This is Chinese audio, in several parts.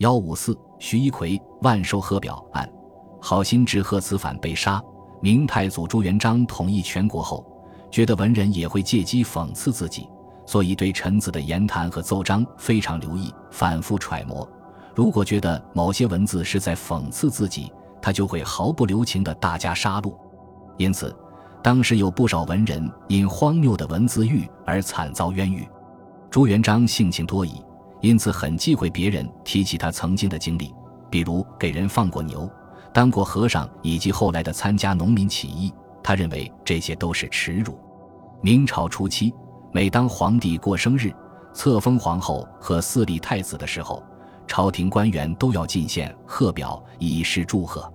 幺五四，徐一奎万寿贺表案，好心之贺子反被杀。明太祖朱元璋统一全国后，觉得文人也会借机讽刺自己，所以对臣子的言谈和奏章非常留意，反复揣摩。如果觉得某些文字是在讽刺自己，他就会毫不留情地大加杀戮。因此，当时有不少文人因荒谬的文字狱而惨遭冤狱。朱元璋性情多疑，因此很忌讳别人提起他曾经的经历，比如给人放过牛、当过和尚，以及后来的参加农民起义。他认为这些都是耻辱。明朝初期，每当皇帝过生日、册封皇后和四立太子的时候，朝廷官员都要进献贺表以示祝贺。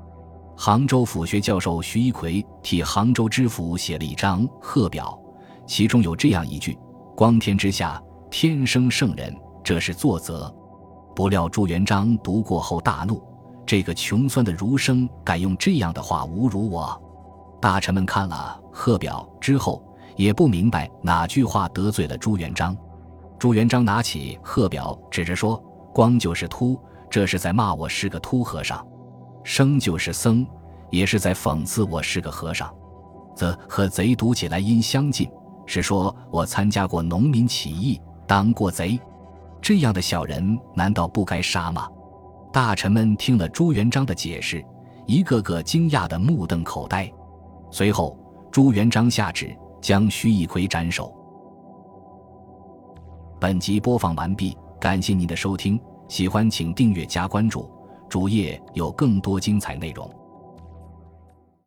杭州府学教授徐一奎替杭州知府写了一张贺表，其中有这样一句：“光天之下，天生圣人，这是作则。”不料朱元璋读过后大怒，这个穷酸的儒生敢用这样的话侮辱我。大臣们看了贺表之后，也不明白哪句话得罪了朱元璋。朱元璋拿起贺表，指着说：“光就是秃，这是在骂我是个秃和尚。”生就是僧，也是在讽刺我是个和尚。则和贼读起来音相近，是说我参加过农民起义，当过贼。这样的小人难道不该杀吗？大臣们听了朱元璋的解释，一个个惊讶的目瞪口呆。随后，朱元璋下旨将徐一奎斩首。本集播放完毕，感谢您的收听，喜欢请订阅加关注。主页有更多精彩内容。